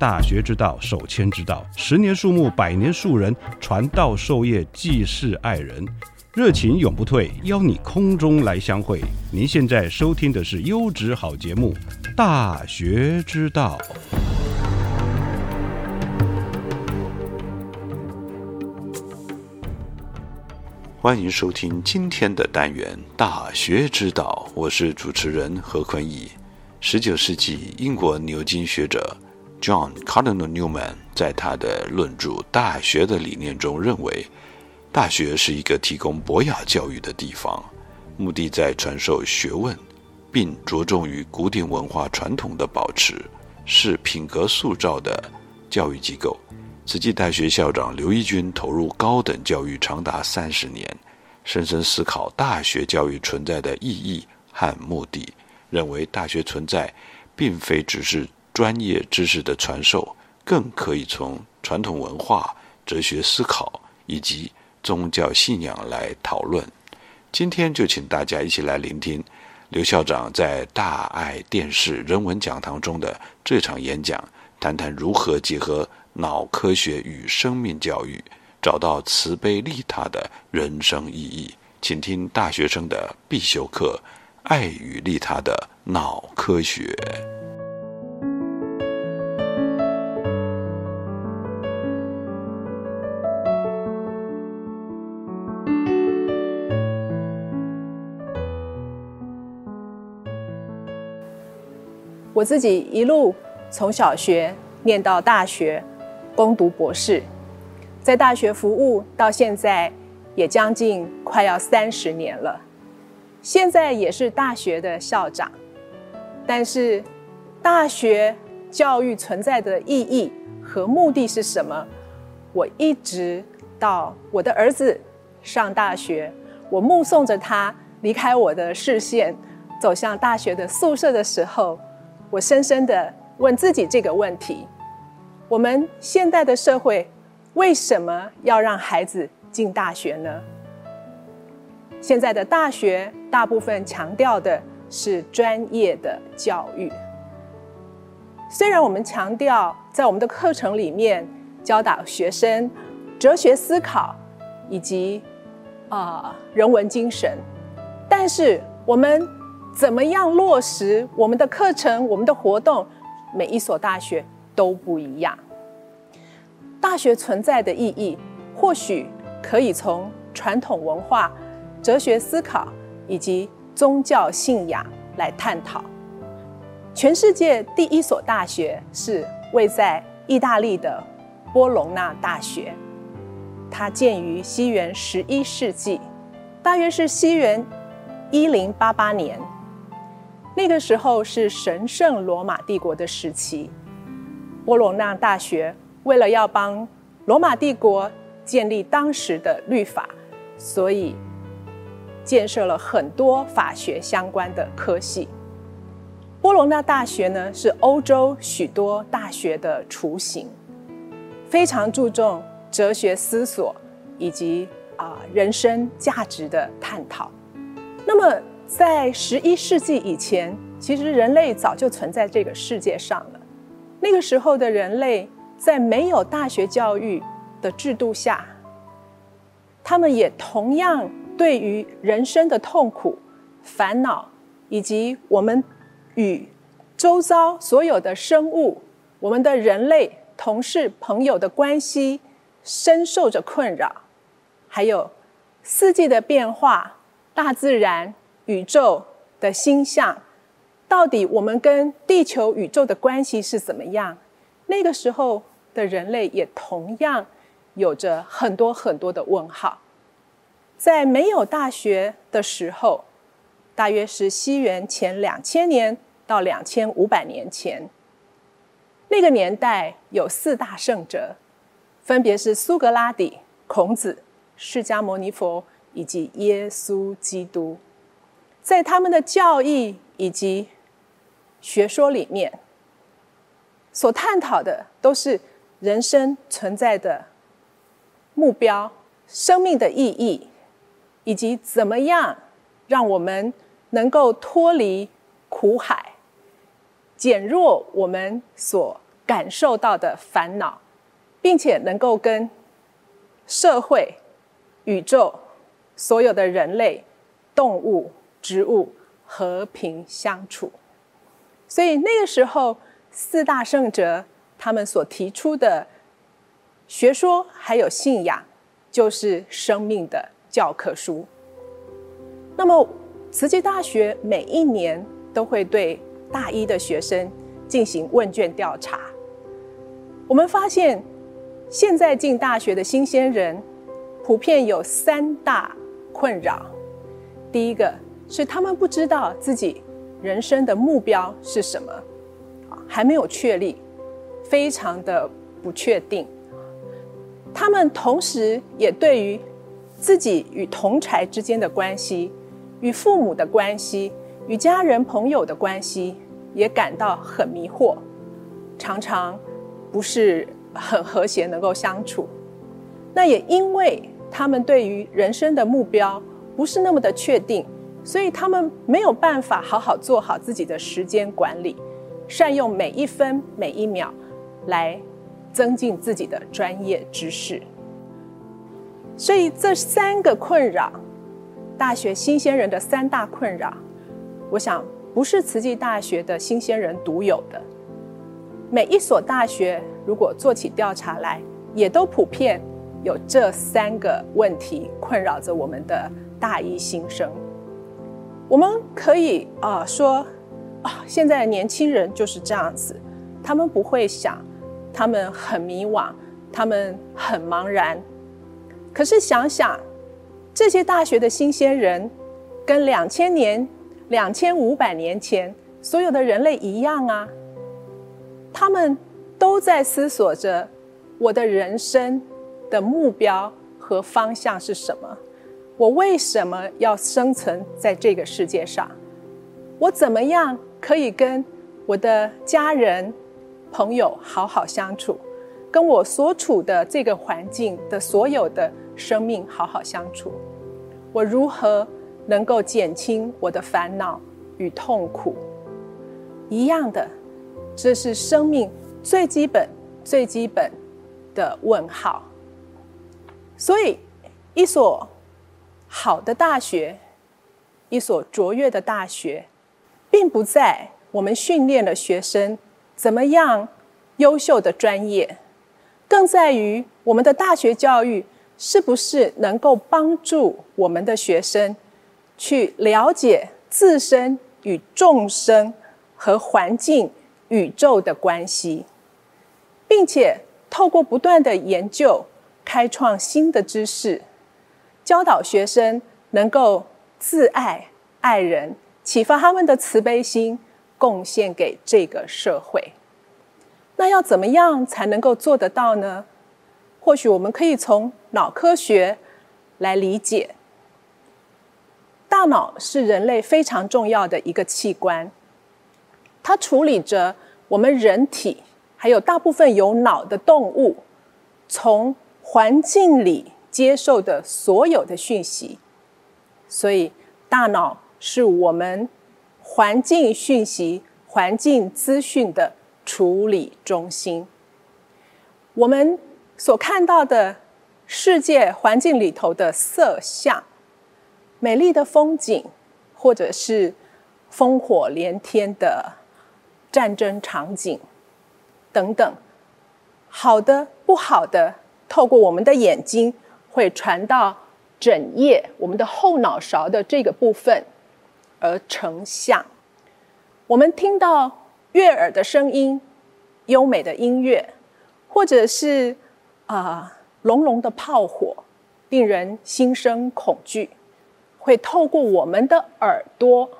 大学之道，守谦之道。十年树木，百年树人，传道授业，济世爱人，热情永不退。邀你空中来相会。您现在收听的是优质好节目《大学之道》。欢迎收听今天的单元《大学之道》，我是主持人何坤义。十九世纪英国牛津学者。John Cardinal Newman 在他的论著《大学的理念》中认为，大学是一个提供博雅教育的地方，目的在传授学问，并着重于古典文化传统的保持，是品格塑造的教育机构。慈济大学校长刘一军投入高等教育长达三十年，深深思考大学教育存在的意义和目的，认为大学存在并非只是。专业知识的传授，更可以从传统文化、哲学思考以及宗教信仰来讨论。今天就请大家一起来聆听刘校长在大爱电视人文讲堂中的这场演讲，谈谈如何结合脑科学与生命教育，找到慈悲利他的人生意义。请听大学生的必修课《爱与利他的脑科学》。我自己一路从小学念到大学，攻读博士，在大学服务到现在也将近快要三十年了。现在也是大学的校长，但是大学教育存在的意义和目的是什么？我一直到我的儿子上大学，我目送着他离开我的视线，走向大学的宿舍的时候。我深深的问自己这个问题：我们现代的社会为什么要让孩子进大学呢？现在的大学大部分强调的是专业的教育，虽然我们强调在我们的课程里面教导学生哲学思考以及啊人文精神，但是我们。怎么样落实我们的课程、我们的活动？每一所大学都不一样。大学存在的意义，或许可以从传统文化、哲学思考以及宗教信仰来探讨。全世界第一所大学是位在意大利的波隆纳大学，它建于西元十一世纪，大约是西元一零八八年。那个时候是神圣罗马帝国的时期，波罗纳大学为了要帮罗马帝国建立当时的律法，所以建设了很多法学相关的科系。波罗纳大学呢是欧洲许多大学的雏形，非常注重哲学思索以及啊人生价值的探讨。那么。在十一世纪以前，其实人类早就存在这个世界上了。那个时候的人类，在没有大学教育的制度下，他们也同样对于人生的痛苦、烦恼，以及我们与周遭所有的生物、我们的人类同事、朋友的关系深受着困扰，还有四季的变化、大自然、宇宙的星象，到底我们跟地球、宇宙的关系是怎么样？那个时候的人类也同样有着很多很多的问号。在没有大学的时候，大约是西元前两千年到两千五百年前。那个年代有四大圣哲，分别是苏格拉底、孔子、释迦牟尼佛以及耶稣基督。在他们的教义以及学说里面，所探讨的都是人生存在的目标、生命的意义，以及怎么样让我们能够脱离苦海。减弱我们所感受到的烦恼，并且能够跟社会、宇宙所有的人类、动物、植物和平相处。所以那个时候，四大圣哲他们所提出的学说还有信仰，就是生命的教科书。那么，慈济大学每一年都会对。大一的学生进行问卷调查，我们发现，现在进大学的新鲜人普遍有三大困扰。第一个是他们不知道自己人生的目标是什么，还没有确立，非常的不确定。他们同时也对于自己与同才之间的关系、与父母的关系。与家人朋友的关系也感到很迷惑，常常不是很和谐，能够相处。那也因为他们对于人生的目标不是那么的确定，所以他们没有办法好好做好自己的时间管理，善用每一分每一秒来增进自己的专业知识。所以这三个困扰，大学新鲜人的三大困扰。我想，不是慈济大学的新鲜人独有的。每一所大学如果做起调查来，也都普遍有这三个问题困扰着我们的大一新生。我们可以啊说，啊，现在的年轻人就是这样子，他们不会想，他们很迷惘，他们很茫然。可是想想，这些大学的新鲜人，跟两千年。两千五百年前，所有的人类一样啊，他们都在思索着我的人生的目标和方向是什么？我为什么要生存在这个世界上？我怎么样可以跟我的家人、朋友好好相处？跟我所处的这个环境的所有的生命好好相处？我如何？能够减轻我的烦恼与痛苦，一样的，这是生命最基本、最基本的问号。所以，一所好的大学，一所卓越的大学，并不在我们训练了学生怎么样优秀的专业，更在于我们的大学教育是不是能够帮助我们的学生。去了解自身与众生和环境、宇宙的关系，并且透过不断的研究，开创新的知识，教导学生能够自爱、爱人，启发他们的慈悲心，贡献给这个社会。那要怎么样才能够做得到呢？或许我们可以从脑科学来理解。大脑是人类非常重要的一个器官，它处理着我们人体还有大部分有脑的动物从环境里接受的所有的讯息，所以大脑是我们环境讯息、环境资讯的处理中心。我们所看到的世界环境里头的色相。美丽的风景，或者是烽火连天的战争场景等等，好的、不好的，透过我们的眼睛会传到枕叶、我们的后脑勺的这个部分，而成像。我们听到悦耳的声音、优美的音乐，或者是啊隆隆的炮火，令人心生恐惧，会透过我们的耳朵，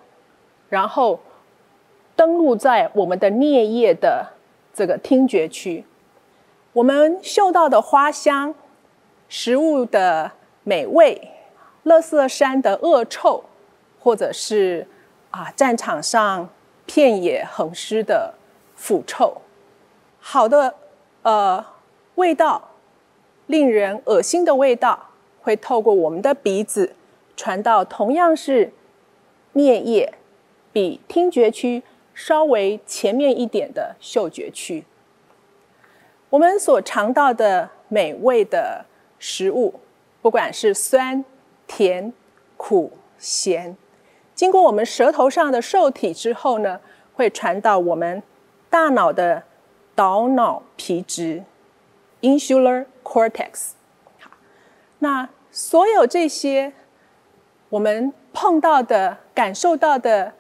然后。登录在我们的颞叶的这个听觉区，我们嗅到的花香、食物的美味、乐色山的恶臭，或者是啊战场上片野横尸的腐臭，好的呃味道，令人恶心的味道，会透过我们的鼻子传到同样是颞叶，比听觉区。稍微前面一点的嗅觉区，我们所尝到的美味的食物，不管是酸、甜、苦、咸，经过我们舌头上的受体之后呢，会传到我们大脑的导脑皮质 （insular cortex）。好，那所有这些我们碰到的、感受到的。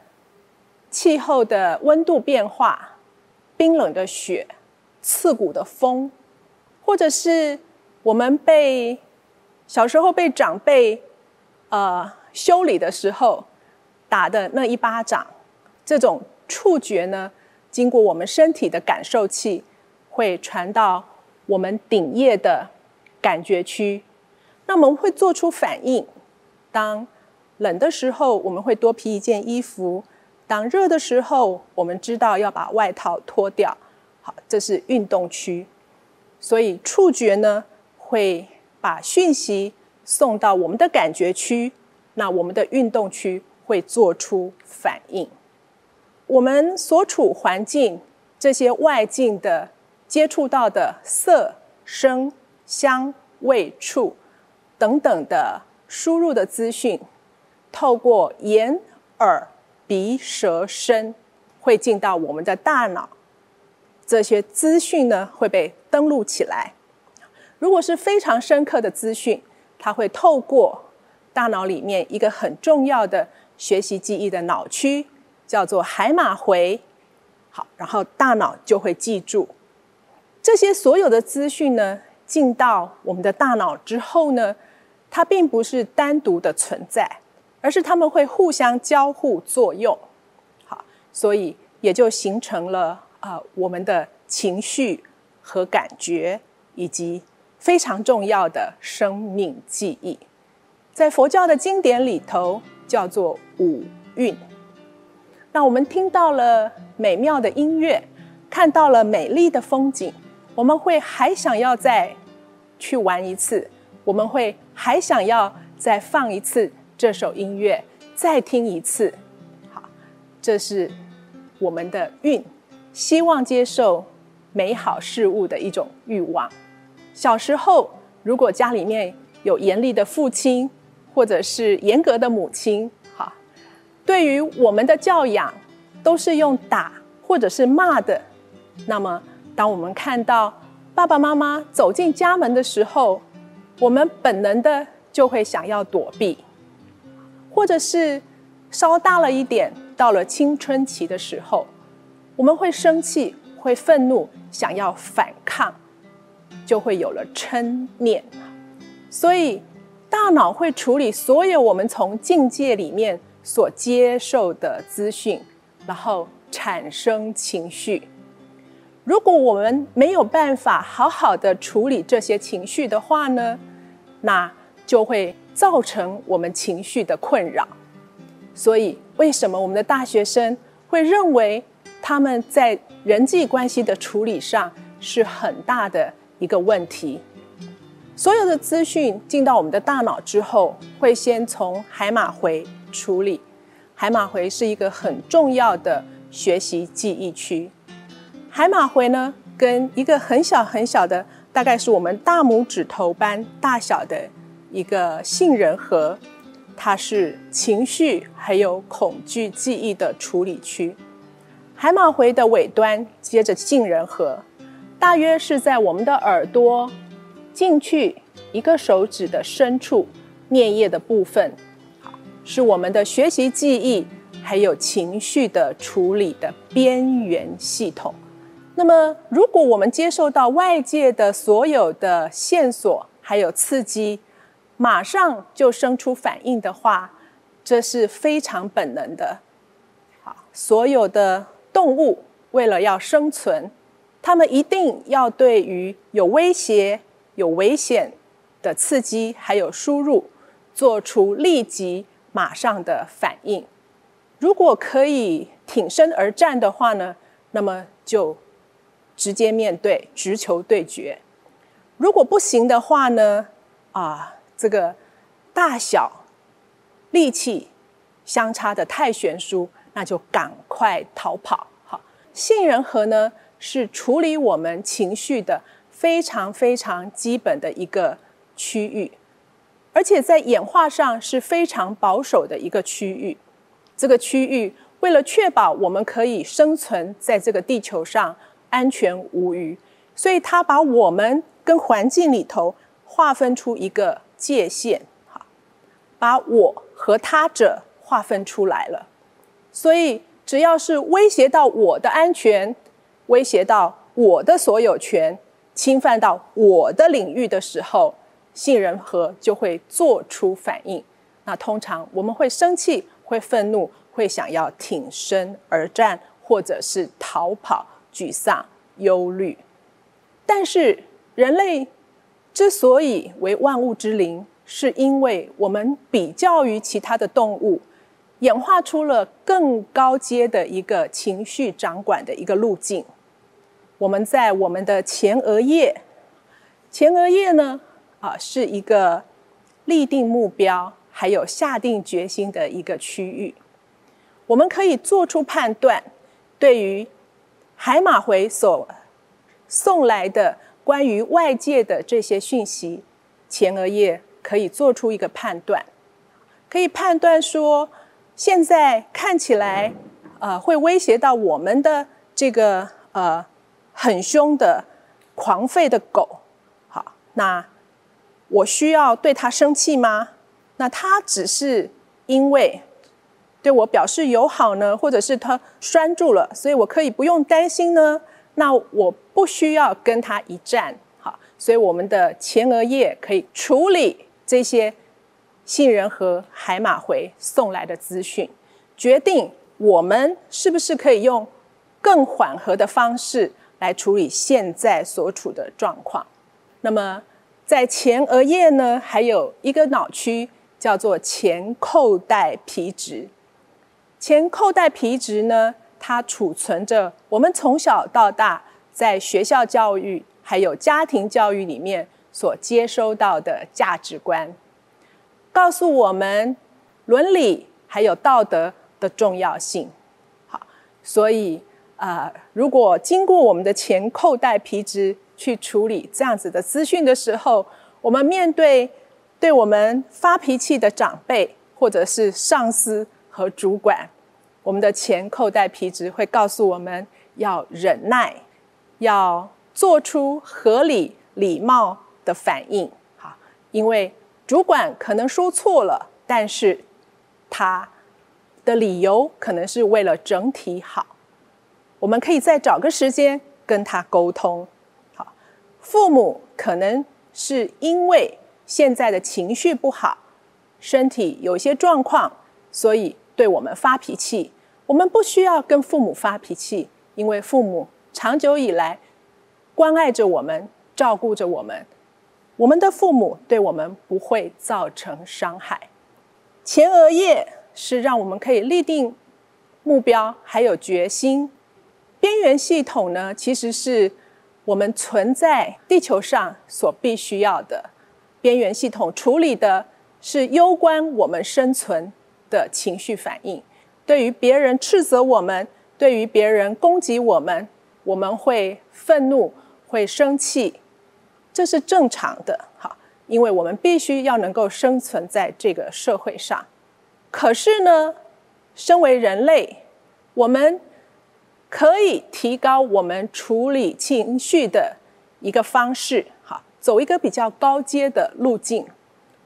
气候的温度变化、冰冷的雪、刺骨的风，或者是我们被小时候被长辈呃修理的时候打的那一巴掌，这种触觉呢，经过我们身体的感受器，会传到我们顶叶的感觉区，那我们会做出反应。当冷的时候，我们会多披一件衣服。当热的时候，我们知道要把外套脱掉。好，这是运动区，所以触觉呢会把讯息送到我们的感觉区，那我们的运动区会做出反应。我们所处环境这些外境的接触到的色、声、香、味、触等等的输入的资讯，透过眼、耳。鼻、舌、身会进到我们的大脑，这些资讯呢会被登录起来。如果是非常深刻的资讯，它会透过大脑里面一个很重要的学习记忆的脑区，叫做海马回。好，然后大脑就会记住这些所有的资讯呢，进到我们的大脑之后呢，它并不是单独的存在。而是他们会互相交互作用，好，所以也就形成了啊我们的情绪和感觉，以及非常重要的生命记忆，在佛教的经典里头叫做五蕴。那我们听到了美妙的音乐，看到了美丽的风景，我们会还想要再去玩一次，我们会还想要再放一次。这首音乐再听一次，好，这是我们的运，希望接受美好事物的一种欲望。小时候，如果家里面有严厉的父亲，或者是严格的母亲，好，对于我们的教养都是用打或者是骂的。那么，当我们看到爸爸妈妈走进家门的时候，我们本能的就会想要躲避。或者是稍大了一点，到了青春期的时候，我们会生气，会愤怒，想要反抗，就会有了嗔念。所以，大脑会处理所有我们从境界里面所接受的资讯，然后产生情绪。如果我们没有办法好好的处理这些情绪的话呢，那就会。造成我们情绪的困扰，所以为什么我们的大学生会认为他们在人际关系的处理上是很大的一个问题？所有的资讯进到我们的大脑之后，会先从海马回处理。海马回是一个很重要的学习记忆区。海马回呢，跟一个很小很小的，大概是我们大拇指头般大小的。一个杏仁核，它是情绪还有恐惧记忆的处理区。海马回的尾端接着杏仁核，大约是在我们的耳朵进去一个手指的深处，颞叶的部分，是我们的学习记忆还有情绪的处理的边缘系统。那么，如果我们接受到外界的所有的线索还有刺激，马上就生出反应的话，这是非常本能的。好，所有的动物为了要生存。他们一定要对于有威胁、有危险的刺激还有输入，做出立即、马上的反应。如果可以挺身而战的话呢，那么就直接面对、直球对决；如果不行的话呢，啊，这个大小、力气相差的太悬殊，那就赶快逃跑。好，杏仁核呢？是处理我们情绪的非常非常基本的一个区域，而且在演化上是非常保守的一个区域。这个区域为了确保我们可以生存在这个地球上安全无虞，所以它把我们跟环境里头划分出一个界限，哈，把我和他者划分出来了。所以只要是威胁到我的安全，威胁到我的所有权，侵犯到我的领域的时候，杏仁核就会做出反应。那通常我们会生气、会愤怒、会想要挺身而战，或者是逃跑、沮丧、忧虑。但是人类之所以为万物之灵，是因为我们比较于其他的动物，演化出了更高阶的一个情绪掌管的一个路径。我们在我们的前额叶，前额叶呢，啊，是一个立定目标还有下定决心的一个区域。我们可以做出判断，对于海马回所送来的关于外界的这些讯息，前额叶可以做出一个判断，可以判断说，现在看起来，呃，会威胁到我们的这个呃。很凶的、狂吠的狗，好，那我需要对它生气吗？那它只是因为对我表示友好呢，或者是它拴住了，所以我可以不用担心呢？那我不需要跟它一战，好，所以我们的前额叶可以处理这些杏仁和海马回送来的资讯，决定我们是不是可以用更缓和的方式。来处理现在所处的状况。那么，在前额叶呢，还有一个脑区叫做前扣带皮质。前扣带皮质呢，它储存着我们从小到大在学校教育还有家庭教育里面所接收到的价值观，告诉我们伦理还有道德的重要性。好，所以。啊，如果经过我们的前扣带皮质去处理这样子的资讯的时候，我们面对对我们发脾气的长辈或者是上司和主管，我们的前扣带皮质会告诉我们要忍耐，要做出合理礼貌的反应。好，因为主管可能说错了，但是他的理由可能是为了整体好。我们可以再找个时间跟他沟通。好，父母可能是因为现在的情绪不好，身体有些状况，所以对我们发脾气。我们不需要跟父母发脾气，因为父母长久以来关爱着我们，照顾着我们。我们的父母对我们不会造成伤害。前额叶是让我们可以立定目标，还有决心。边缘系统呢，其实是我们存在地球上所必须要的。边缘系统处理的是攸关我们生存的情绪反应。对于别人斥责我们，对于别人攻击我们，我们会愤怒，会生气，这是正常的。好，因为我们必须要能够生存在这个社会上。可是呢，身为人类，我们。可以提高我们处理情绪的一个方式，好，走一个比较高阶的路径。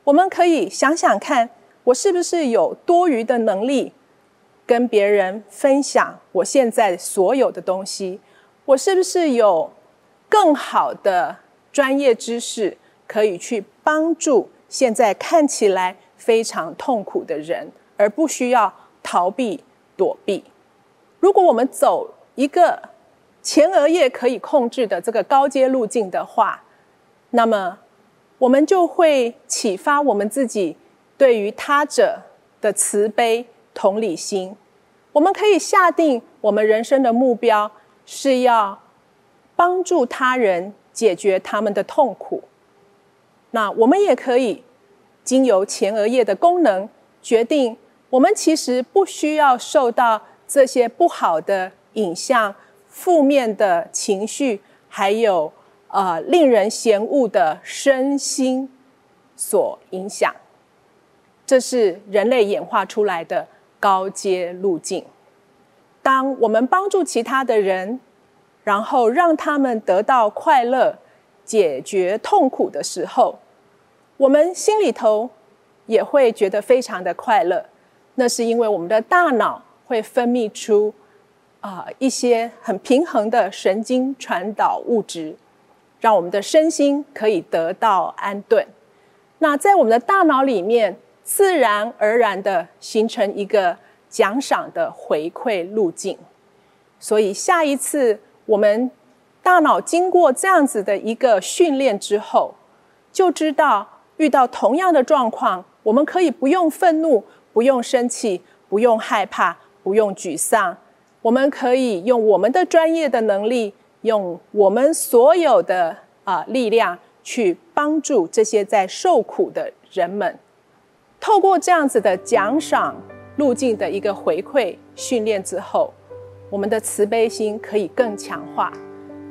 我们可以想想看，我是不是有多余的能力跟别人分享我现在所有的东西？我是不是有更好的专业知识可以去帮助现在看起来非常痛苦的人，而不需要逃避躲避？如果我们走一个前额叶可以控制的这个高阶路径的话，那么我们就会启发我们自己对于他者的慈悲同理心。我们可以下定我们人生的目标是要帮助他人解决他们的痛苦。那我们也可以经由前额叶的功能决定，我们其实不需要受到这些不好的影像。负面的情绪，还有呃令人嫌恶的身心所影响，这是人类演化出来的高阶路径。当我们帮助其他的人，然后让他们得到快乐、解决痛苦的时候，我们心里头也会觉得非常的快乐。那是因为我们的大脑会分泌出。啊，一些很平衡的神经传导物质，让我们的身心可以得到安顿。那在我们的大脑里面，自然而然的形成一个奖赏的回馈路径。所以下一次我们大脑经过这样子的一个训练之后，就知道遇到同样的状况，我们可以不用愤怒，不用生气，不用害怕，不用沮丧。我们可以用我们的专业的能力，用我们所有的啊力量去帮助这些在受苦的人们。透过这样子的奖赏路径的一个回馈训练之后，我们的慈悲心可以更强化。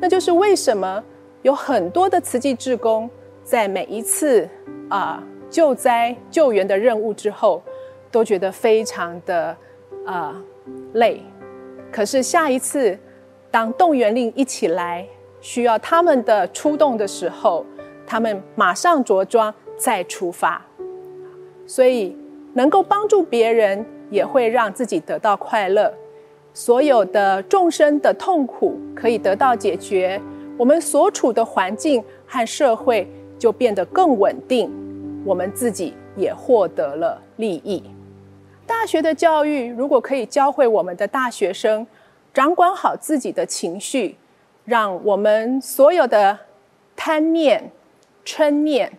那就是为什么有很多的慈济志工在每一次啊救灾救援的任务之后，都觉得非常的啊累。可是下一次，当动员令一起来，需要他们的出动的时候，他们马上着装再出发。所以，能够帮助别人，也会让自己得到快乐。所有的众生的痛苦可以得到解决，我们所处的环境和社会就变得更稳定，我们自己也获得了利益。大学的教育如果可以教会我们的大学生掌管好自己的情绪，让我们所有的贪念、嗔念、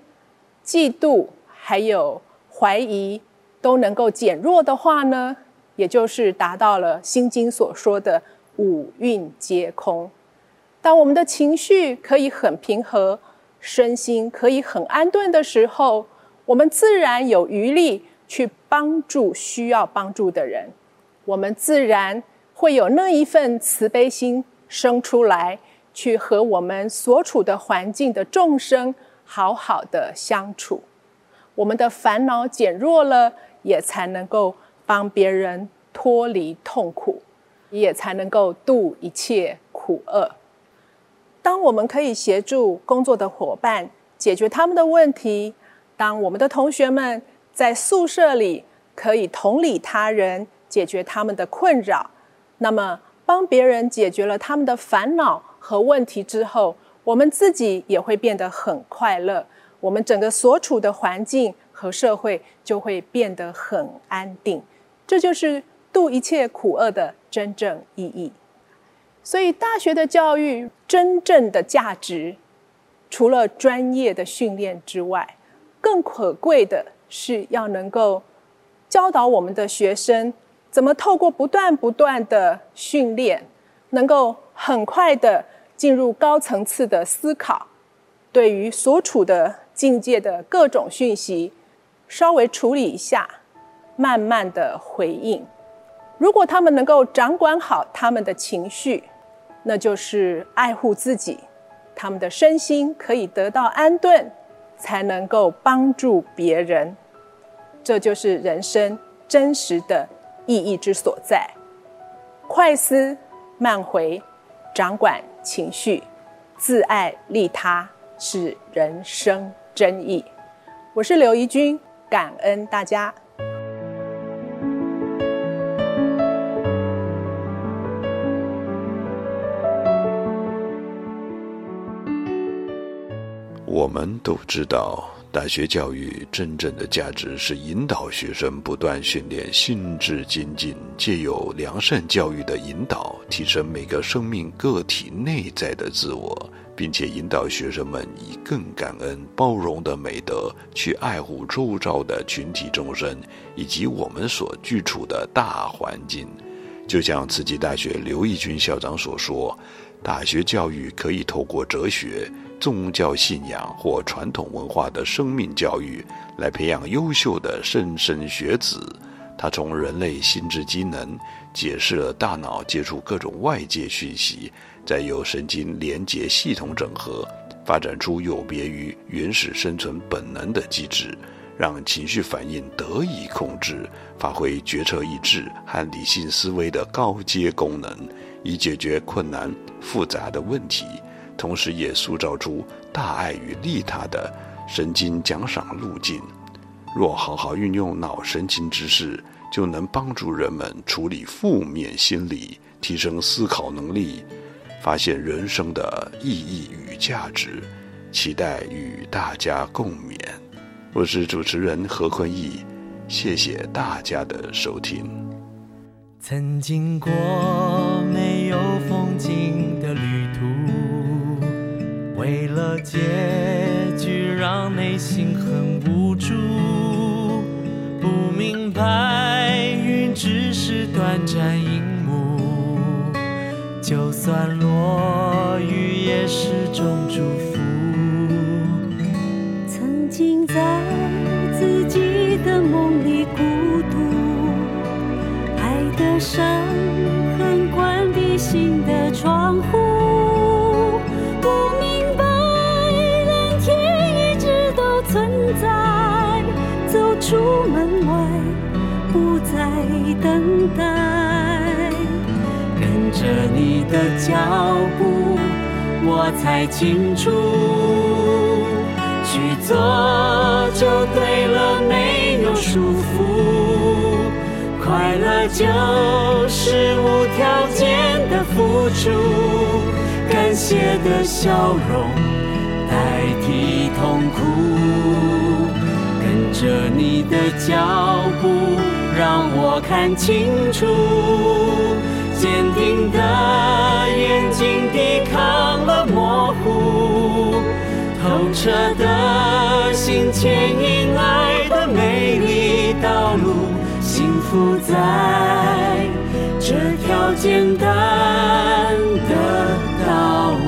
嫉妒还有怀疑都能够减弱的话呢，也就是达到了《心经》所说的五蕴皆空。当我们的情绪可以很平和，身心可以很安顿的时候，我们自然有余力。去帮助需要帮助的人，我们自然会有那一份慈悲心生出来，去和我们所处的环境的众生好好的相处。我们的烦恼减弱了，也才能够帮别人脱离痛苦，也才能够度一切苦厄。当我们可以协助工作的伙伴解决他们的问题，当我们的同学们。在宿舍里可以同理他人，解决他们的困扰。那么，帮别人解决了他们的烦恼和问题之后，我们自己也会变得很快乐。我们整个所处的环境和社会就会变得很安定。这就是度一切苦厄的真正意义。所以，大学的教育真正的价值，除了专业的训练之外，更可贵的。是要能够教导我们的学生怎么透过不断不断的训练，能够很快的进入高层次的思考，对于所处的境界的各种讯息，稍微处理一下，慢慢的回应。如果他们能够掌管好他们的情绪，那就是爱护自己，他们的身心可以得到安顿，才能够帮助别人。这就是人生真实的意义之所在。快思慢回，掌管情绪，自爱利他是人生真意。我是刘怡君，感恩大家。我们都知道。大学教育真正的价值是引导学生不断训练心智精进，借由良善教育的引导，提升每个生命个体内在的自我，并且引导学生们以更感恩、包容的美德去爱护周遭的群体众生以及我们所居处的大环境。就像慈济大学刘义军校长所说，大学教育可以透过哲学。宗教信仰或传统文化的生命教育，来培养优秀的莘莘学子。他从人类心智机能解释了大脑接触各种外界讯息，再由神经连接系统整合，发展出有别于原始生存本能的机制，让情绪反应得以控制，发挥决策意志和理性思维的高阶功能，以解决困难复杂的问题。同时，也塑造出大爱与利他的神经奖赏路径。若好好运用脑神经知识，就能帮助人们处理负面心理，提升思考能力，发现人生的意义与价值。期待与大家共勉。我是主持人何坤义，谢谢大家的收听。曾经过没有风景。为了结局，让内心很无助。不明白，云只是短暂一幕，就算落雨，也是种祝福。曾经在自己的梦里孤独，爱的伤痕，关闭心的窗户。着你的脚步，我才清楚，去做就对了，没有束缚，快乐就是无条件的付出，感谢的笑容代替痛苦。跟着你的脚步，让我看清楚。坚定的眼睛抵抗了模糊，透彻的心牵引爱的美丽道路。幸福在这条简单的道路。